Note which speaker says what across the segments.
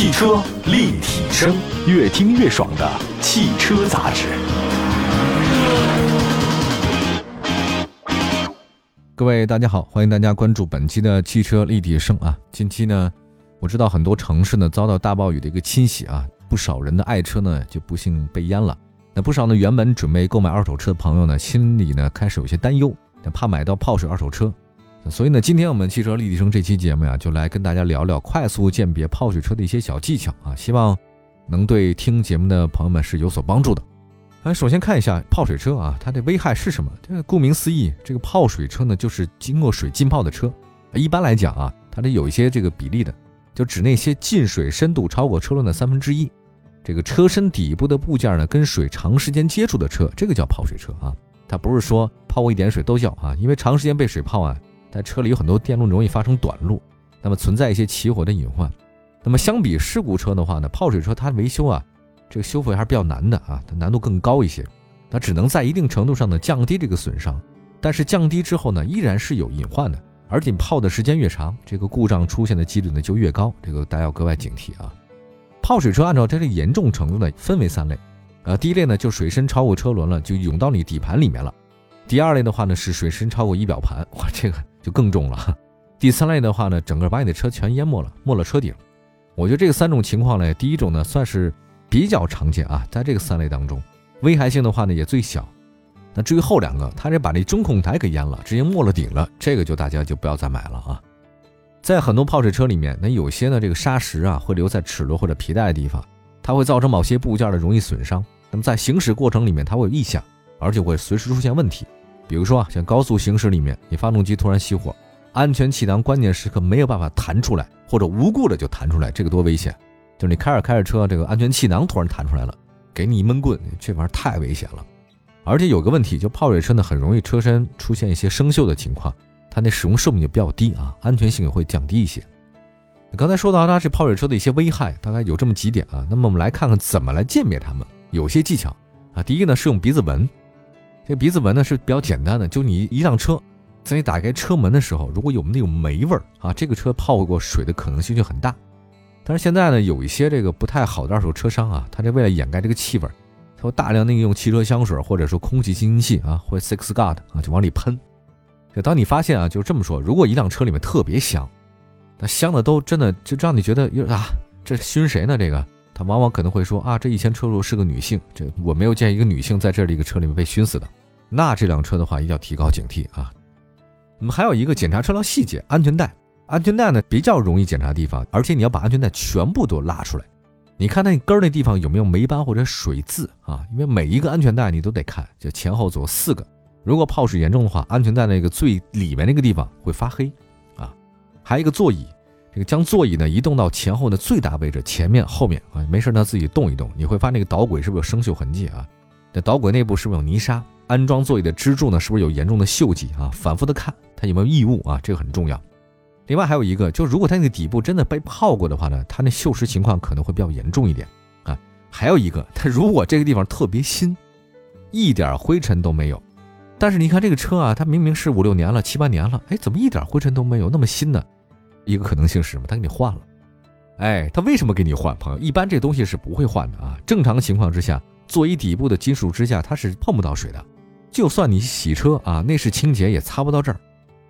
Speaker 1: 汽车立体声，越听越爽的汽车杂志。
Speaker 2: 各位大家好，欢迎大家关注本期的汽车立体声啊。近期呢，我知道很多城市呢遭到大暴雨的一个侵袭啊，不少人的爱车呢就不幸被淹了。那不少呢原本准备购买二手车的朋友呢，心里呢开始有些担忧，怕买到泡水二手车。所以呢，今天我们汽车立体声这期节目呀，就来跟大家聊聊快速鉴别泡水车的一些小技巧啊，希望能对听节目的朋友们是有所帮助的。哎，首先看一下泡水车啊，它的危害是什么？这个顾名思义，这个泡水车呢，就是经过水浸泡的车。一般来讲啊，它得有一些这个比例的，就指那些进水深度超过车轮的三分之一，这个车身底部的部件呢跟水长时间接触的车，这个叫泡水车啊。它不是说泡过一点水都叫啊，因为长时间被水泡啊，在车里有很多电路容易发生短路，那么存在一些起火的隐患。那么相比事故车的话呢，泡水车它维修啊。这个修复还是比较难的啊，它难度更高一些，它只能在一定程度上呢降低这个损伤，但是降低之后呢，依然是有隐患的，而且你泡的时间越长，这个故障出现的几率呢就越高，这个大家要格外警惕啊。泡水车按照它的严重程度呢分为三类，呃，第一类呢就水深超过车轮了，就涌到你底盘里面了；第二类的话呢是水深超过仪表盘，哇，这个就更重了；第三类的话呢，整个把你的车全淹没了，没了车顶。我觉得这个三种情况呢，第一种呢算是。比较常见啊，在这个三类当中，危害性的话呢也最小。那至于后两个，他这把这中控台给淹了，直接没了顶了，这个就大家就不要再买了啊。在很多泡水车里面，那有些呢这个砂石啊会留在齿轮或者皮带的地方，它会造成某些部件的容易损伤。那么在行驶过程里面，它会有异响，而且会随时出现问题。比如说啊，像高速行驶里面，你发动机突然熄火，安全气囊关键时刻没有办法弹出来，或者无故的就弹出来，这个多危险！就是你开着开着车，这个安全气囊突然弹出来了，给你一闷棍，这玩意儿太危险了。而且有个问题，就泡水车呢，很容易车身出现一些生锈的情况，它那使用寿命就比较低啊，安全性也会降低一些。刚才说到它这泡水车的一些危害，大概有这么几点啊。那么我们来看看怎么来鉴别它们，有些技巧啊。第一个呢是用鼻子闻，这鼻子闻呢是比较简单的，就你一辆车，在你打开车门的时候，如果有那种霉味儿啊，这个车泡过水的可能性就很大。但是现在呢，有一些这个不太好的二手车商啊，他这为了掩盖这个气味，他会大量的用汽车香水或者说空气清新剂啊，或 Six God 啊，就往里喷。就当你发现啊，就是这么说，如果一辆车里面特别香，那香的都真的就让你觉得有啊，这熏谁呢？这个他往往可能会说啊，这以前车主是个女性，这我没有见一个女性在这里一个车里面被熏死的。那这辆车的话，一定要提高警惕啊。我们还有一个检查车辆细节，安全带。安全带呢比较容易检查地方，而且你要把安全带全部都拉出来，你看那根儿那地方有没有霉斑或者水渍啊？因为每一个安全带你都得看，就前后左右四个。如果泡水严重的话，安全带那个最里面那个地方会发黑啊。还有一个座椅，这个将座椅呢移动到前后的最大位置，前面后面啊，没事呢自己动一动，你会发现那个导轨是不是有生锈痕迹啊？这导轨内部是不是有泥沙？安装座椅的支柱呢是不是有严重的锈迹啊？反复的看它有没有异物啊，这个很重要。另外还有一个，就如果它那个底部真的被泡过的话呢，它那锈蚀情况可能会比较严重一点啊。还有一个，它如果这个地方特别新，一点灰尘都没有，但是你看这个车啊，它明明是五六年了、七八年了，哎，怎么一点灰尘都没有，那么新呢？一个可能性是什么？他给你换了。哎，他为什么给你换？朋友，一般这东西是不会换的啊。正常情况之下，座椅底部的金属支架它是碰不到水的，就算你洗车啊，内饰清洁也擦不到这儿。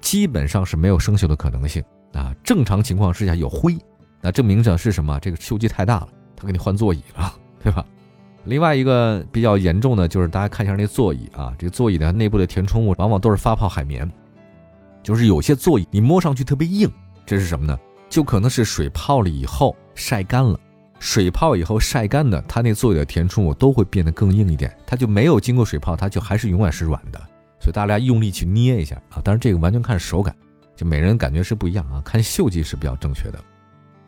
Speaker 2: 基本上是没有生锈的可能性啊。正常情况之下有灰，那证明着是什么？这个锈迹太大了，他给你换座椅了，对吧？另外一个比较严重的就是大家看一下那座椅啊，这座椅的内部的填充物往往都是发泡海绵，就是有些座椅你摸上去特别硬，这是什么呢？就可能是水泡了以后晒干了，水泡以后晒干的，它那座椅的填充物都会变得更硬一点，它就没有经过水泡，它就还是永远是软的。所以大家用力去捏一下啊，当然这个完全看手感，就每人感觉是不一样啊。看锈迹是比较正确的。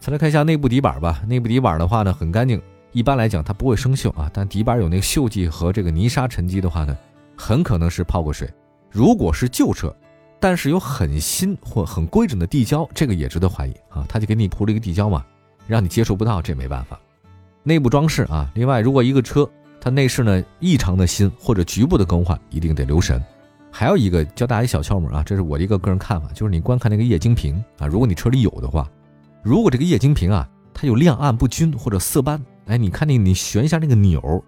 Speaker 2: 再来看一下内部底板吧，内部底板的话呢很干净，一般来讲它不会生锈啊。但底板有那个锈迹和这个泥沙沉积的话呢，很可能是泡过水。如果是旧车，但是有很新或很规整的地胶，这个也值得怀疑啊。他就给你铺了一个地胶嘛，让你接触不到，这没办法。内部装饰啊，另外如果一个车它内饰呢异常的新或者局部的更换，一定得留神。还有一个教大家一小窍门啊，这是我的一个个人看法，就是你观看那个液晶屏啊，如果你车里有的话，如果这个液晶屏啊它有亮暗不均或者色斑，哎，你看那你旋一下那个钮，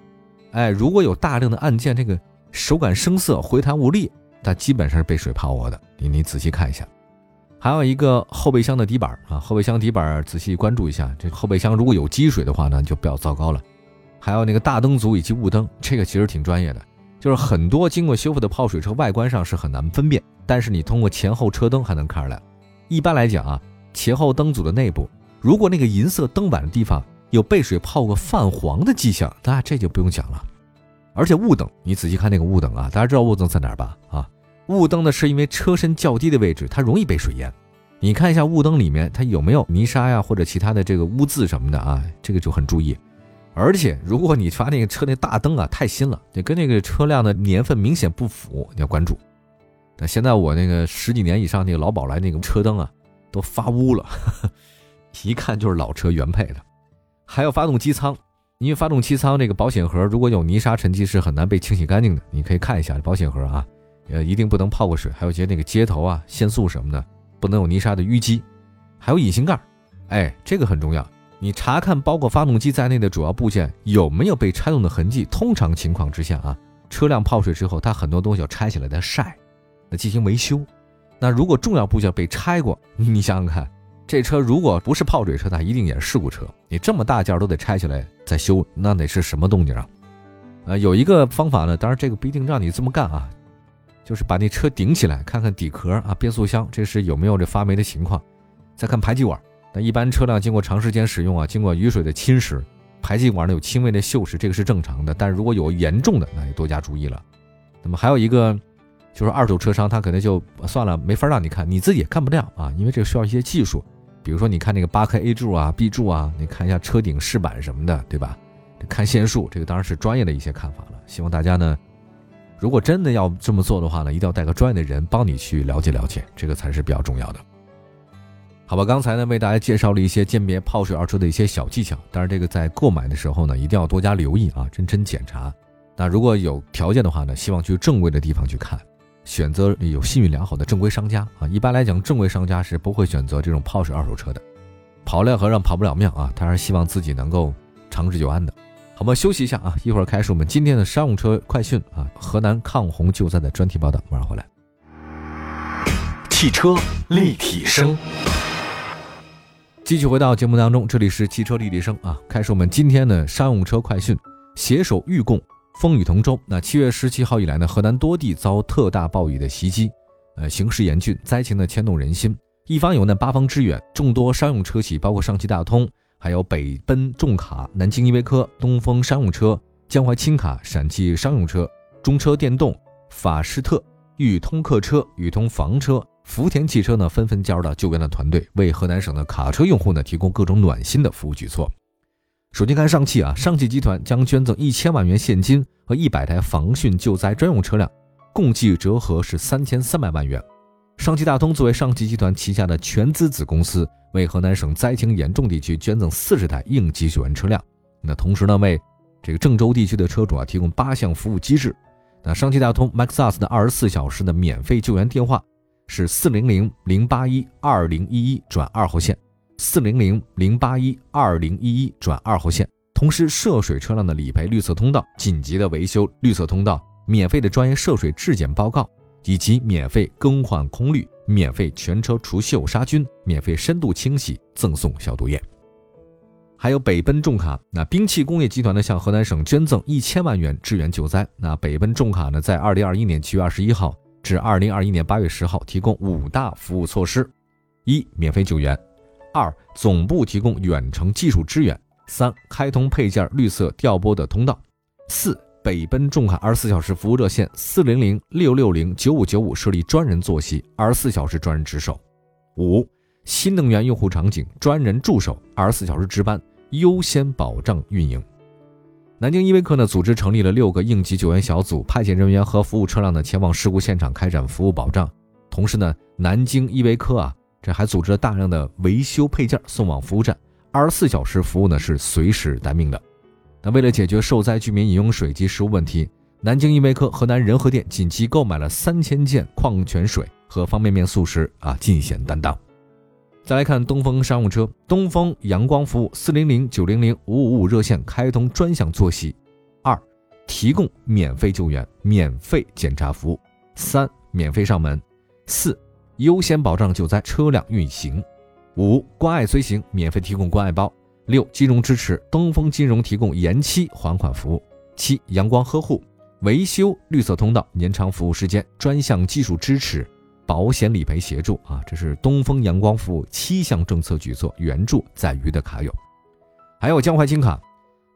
Speaker 2: 哎，如果有大量的按键，这个手感生涩、回弹无力，它基本上是被水泡过的。你你仔细看一下。还有一个后备箱的底板啊，后备箱底板仔细关注一下，这后备箱如果有积水的话呢，就比较糟糕了。还有那个大灯组以及雾灯，这个其实挺专业的，就是很多经过修复的泡水车外观上是很难分辨，但是你通过前后车灯还能看出来。一般来讲啊，前后灯组的内部，如果那个银色灯板的地方有被水泡过泛黄的迹象，那这就不用讲了。而且雾灯，你仔细看那个雾灯啊，大家知道雾灯在哪儿吧？啊。雾灯呢，是因为车身较低的位置，它容易被水淹。你看一下雾灯里面，它有没有泥沙呀，或者其他的这个污渍什么的啊？这个就很注意。而且，如果你发那个车那大灯啊太新了，你跟那个车辆的年份明显不符，你要关注。那现在我那个十几年以上那个老宝来那个车灯啊，都发乌了，一看就是老车原配的。还有发动机舱，因为发动机舱这个保险盒如果有泥沙沉积是很难被清洗干净的。你可以看一下保险盒啊。呃，一定不能泡过水，还有些那个接头啊、线束什么的，不能有泥沙的淤积，还有引擎盖，哎，这个很重要。你查看包括发动机在内的主要部件有没有被拆动的痕迹。通常情况之下啊，车辆泡水之后，它很多东西要拆起来再晒，那进行维修。那如果重要部件被拆过，你想想看，这车如果不是泡水车，它一定也是事故车。你这么大件都得拆起来再修，那得是什么动静啊？呃，有一个方法呢，当然这个不一定让你这么干啊。就是把那车顶起来，看看底壳啊、变速箱，这是有没有这发霉的情况。再看排气管，那一般车辆经过长时间使用啊，经过雨水的侵蚀，排气管呢有轻微的锈蚀，这个是正常的。但是如果有严重的，那就多加注意了。那么还有一个，就是二手车商他可能就算了，没法让你看，你自己也看不了啊，因为这个需要一些技术。比如说你看那个八颗 A 柱啊、B 柱啊，你看一下车顶饰板什么的，对吧？看线束，这个当然是专业的一些看法了。希望大家呢。如果真的要这么做的话呢，一定要带个专业的人帮你去了解了解，这个才是比较重要的。好吧，刚才呢为大家介绍了一些鉴别泡水二手车的一些小技巧，当然这个在购买的时候呢一定要多加留意啊，认真检查。那如果有条件的话呢，希望去正规的地方去看，选择有信誉良好的正规商家啊。一般来讲，正规商家是不会选择这种泡水二手车的，跑了和尚跑不了庙啊，他是希望自己能够长治久安的。好，我们休息一下啊，一会儿开始我们今天的商用车快讯啊，河南抗洪救灾的专题报道，马上回来。
Speaker 1: 汽车立体声，
Speaker 2: 继续回到节目当中，这里是汽车立体声啊，开始我们今天的商用车快讯。携手预共，风雨同舟。那七月十七号以来呢，河南多地遭特大暴雨的袭击，呃，形势严峻，灾情呢牵动人心。一方有难，八方支援，众多商用车企，包括上汽大通。还有北奔重卡、南京依维柯、东风商用车、江淮轻卡、陕汽商用车、中车电动、法士特、裕通客车、裕通房车、福田汽车呢，纷纷加入了救援的团队，为河南省的卡车用户呢提供各种暖心的服务举措。首先看上汽啊，上汽集团将捐赠一千万元现金和一百台防汛救灾专用车辆，共计折合是三千三百万元。上汽大通作为上汽集团旗下的全资子公司。为河南省灾情严重地区捐赠四十台应急救援车辆，那同时呢，为这个郑州地区的车主啊提供八项服务机制。那上汽大通 MaxUs 的二十四小时的免费救援电话是四零零零八一二零一一转二号线，四零零零八一二零一一转二号线。同时，涉水车辆的理赔绿色通道、紧急的维修绿色通道、免费的专业涉水质检报告以及免费更换空滤。免费全车除锈杀菌，免费深度清洗，赠送消毒液。还有北奔重卡，那兵器工业集团呢向河南省捐赠一千万元支援救灾。那北奔重卡呢在二零二一年七月二十一号至二零二一年八月十号提供五大服务措施：一、免费救援；二、总部提供远程技术支援；三、开通配件绿色调拨的通道；四。北奔重卡二十四小时服务热线四零零六六零九五九五设立专人坐席，二十四小时专人值守。五、新能源用户场景专人驻守，二十四小时值班，优先保障运营。南京依维柯呢，组织成立了六个应急救援小组，派遣人员和服务车辆呢前往事故现场开展服务保障。同时呢，南京依维柯啊，这还组织了大量的维修配件送往服务站，二十四小时服务呢是随时待命的。那为了解决受灾居民饮用水及食物问题，南京依维柯河南仁和店紧急购买了三千件矿泉水和方便面速食啊，尽显担当。再来看东风商务车，东风阳光服务四零零九零零五五五热线开通专项坐席。二，提供免费救援、免费检查服务。三，免费上门。四，优先保障救灾车辆运行。五，关爱随行，免费提供关爱包。六，金融支持，东风金融提供延期还款服务。七，阳光呵护，维修绿色通道，延长服务时间，专项技术支持。保险理赔协助啊，这是东风阳光服务七项政策举措援助在渝的卡友，还有江淮青卡，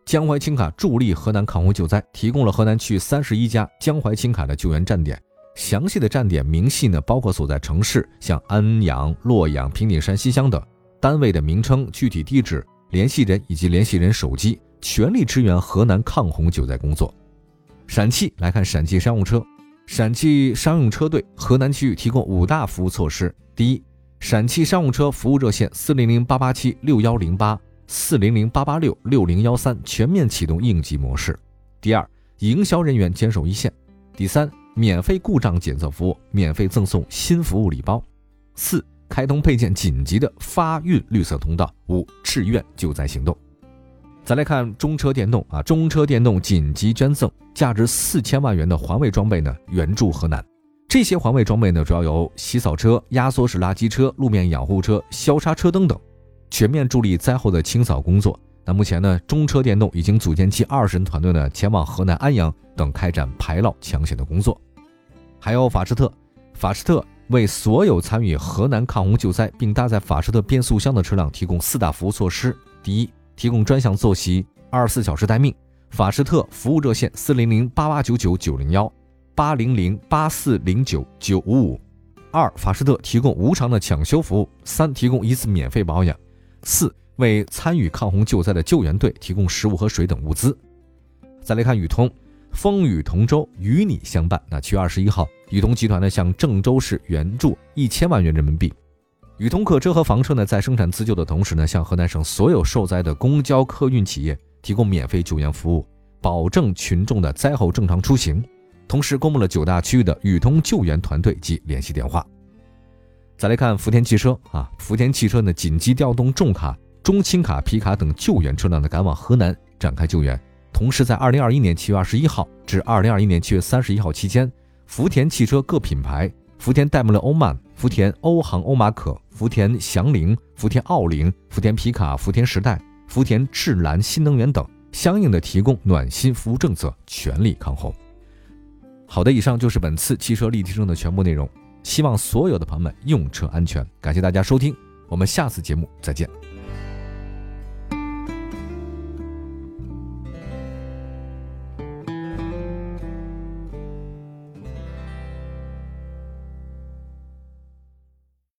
Speaker 2: 江淮青卡助力河南抗洪救灾，提供了河南区三十一家江淮青卡的救援站点，详细的站点明细呢，包括所在城市，像安阳、洛阳、平顶山、西乡等，单位的名称、具体地址、联系人以及联系人手机，全力支援河南抗洪救灾工作。陕汽来看陕汽商务车。陕汽商用车队河南区域提供五大服务措施：第一，陕汽商务车服务热线四零零八八七六幺零八四零零八八六六零幺三全面启动应急模式；第二，营销人员坚守一线；第三，免费故障检测服务，免费赠送新服务礼包；四，开通配件紧急的发运绿色通道；五，志愿救灾行动。再来看中车电动啊，中车电动紧急捐赠价值四千万元的环卫装备呢，援助河南。这些环卫装备呢，主要有洗扫车、压缩式垃圾车、路面养护车、消杀车灯等，全面助力灾后的清扫工作。那目前呢，中车电动已经组建起二十人团队呢，前往河南安阳等开展排涝抢险的工作。还有法士特，法士特为所有参与河南抗洪救灾并搭载法士特变速箱的车辆提供四大服务措施：第一，提供专项坐席，二十四小时待命。法士特服务热线：四零零八八九九九零幺，八零零八四零九九五五。二，法士特提供无偿的抢修服务。三，提供一次免费保养。四，为参与抗洪救灾的救援队提供食物和水等物资。再来看宇通，风雨同舟，与你相伴。那七月二十一号，宇通集团呢向郑州市援助一千万元人民币。宇通客车和房车呢，在生产自救的同时呢，向河南省所有受灾的公交客运企业提供免费救援服务，保证群众的灾后正常出行。同时，公布了九大区域的宇通救援团队及联系电话。再来看福田汽车啊，福田汽车呢，紧急调动重卡、中轻卡、皮卡等救援车辆呢，赶往河南展开救援。同时，在二零二一年七月二十一号至二零二一年七月三十一号期间，福田汽车各品牌。福田戴姆勒欧曼、福田欧航欧马可、福田祥林、福田奥林、福田皮卡、福田时代、福田智蓝新能源等，相应的提供暖心服务政策，全力抗洪。好的，以上就是本次汽车立体声的全部内容，希望所有的朋友们用车安全。感谢大家收听，我们下次节目再见。